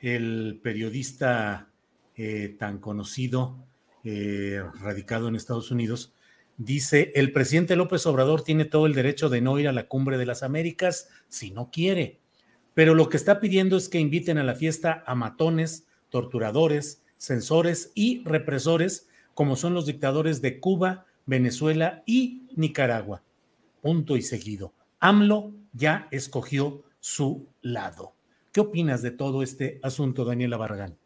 el periodista eh, tan conocido, eh, radicado en Estados Unidos, dice, el presidente López Obrador tiene todo el derecho de no ir a la cumbre de las Américas si no quiere, pero lo que está pidiendo es que inviten a la fiesta a matones, torturadores, censores y represores, como son los dictadores de Cuba, Venezuela y Nicaragua. Punto y seguido. AMLO ya escogió su lado. ¿Qué opinas de todo este asunto, Daniela Barragán?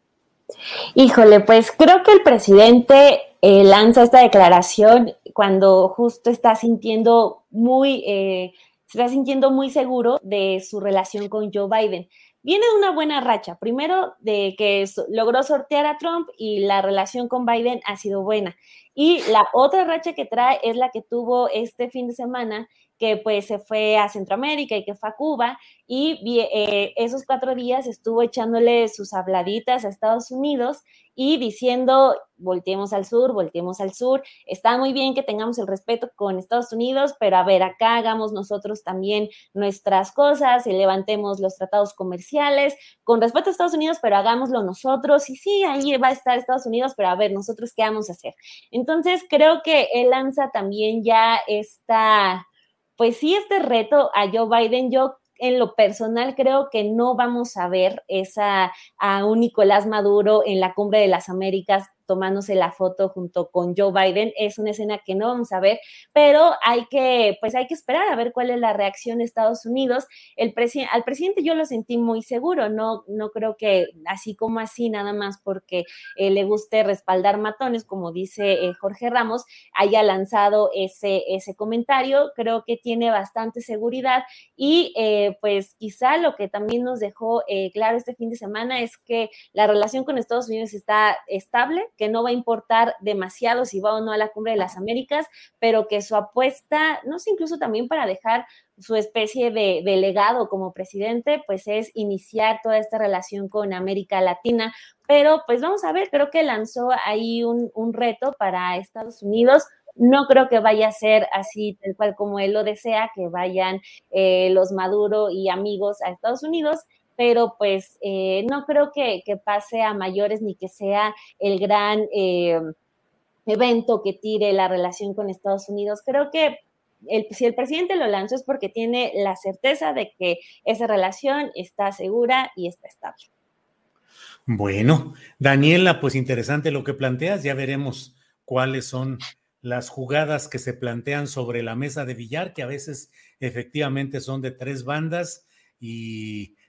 Híjole, pues creo que el presidente eh, lanza esta declaración cuando justo está sintiendo muy, eh, se está sintiendo muy seguro de su relación con Joe Biden. Viene de una buena racha, primero de que logró sortear a Trump y la relación con Biden ha sido buena. Y la otra racha que trae es la que tuvo este fin de semana, que pues se fue a Centroamérica y que fue a Cuba. Y eh, esos cuatro días estuvo echándole sus habladitas a Estados Unidos y diciendo, volteemos al sur, volteemos al sur, está muy bien que tengamos el respeto con Estados Unidos, pero a ver, acá hagamos nosotros también nuestras cosas y levantemos los tratados comerciales con respeto a Estados Unidos, pero hagámoslo nosotros y sí, ahí va a estar Estados Unidos, pero a ver, nosotros qué vamos a hacer. Entonces, creo que él lanza también ya esta pues sí, este reto a Joe Biden, yo en lo personal creo que no vamos a ver esa a un Nicolás Maduro en la cumbre de las Américas tomándose la foto junto con Joe Biden. Es una escena que no vamos a ver, pero hay que, pues hay que esperar a ver cuál es la reacción de Estados Unidos. El al presidente yo lo sentí muy seguro, no, no creo que así como así, nada más porque eh, le guste respaldar matones, como dice eh, Jorge Ramos, haya lanzado ese, ese comentario. Creo que tiene bastante seguridad y eh, pues quizá lo que también nos dejó claro este fin de semana es que la relación con Estados Unidos está estable, que no va a importar demasiado si va o no a la cumbre de las Américas, pero que su apuesta, no sé, incluso también para dejar su especie de, legado como presidente, pues es iniciar toda esta relación con América Latina. Pero pues vamos a ver, creo que lanzó ahí un, reto para Estados Unidos. No creo que vaya a ser así, tal cual como él lo desea, que vayan eh, los Maduro y amigos a Estados Unidos, pero pues eh, no creo que, pase a mayores ni que sea el gran eh, evento que tire la relación con Estados Unidos. Creo que si el presidente lo lanzó es porque tiene la certeza de que esa relación está segura y está estable. Bueno, Daniela, pues interesante lo que planteas, ya veremos cuáles son las jugadas que se plantean sobre la mesa de billar, que a veces efectivamente son de tres bandas y